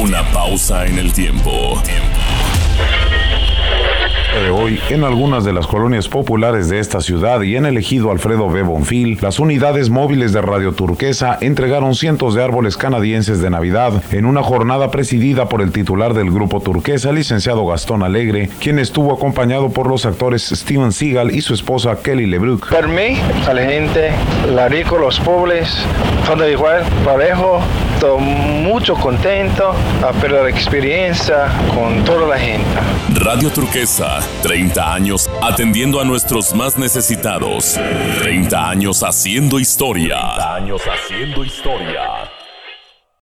Una pausa en el tiempo de hoy, en algunas de las colonias populares de esta ciudad y en el ejido Alfredo B. Bonfil, las unidades móviles de Radio Turquesa entregaron cientos de árboles canadienses de Navidad en una jornada presidida por el titular del grupo Turquesa, licenciado Gastón Alegre, quien estuvo acompañado por los actores Steven Seagal y su esposa Kelly LeBrook. Para mí, a la gente, la rico, los pobres, todo igual, parejo, todo mucho contento, a perder la experiencia con toda la gente. Radio Turquesa 30 años atendiendo a nuestros más necesitados. 30 años haciendo historia. 30 años haciendo historia.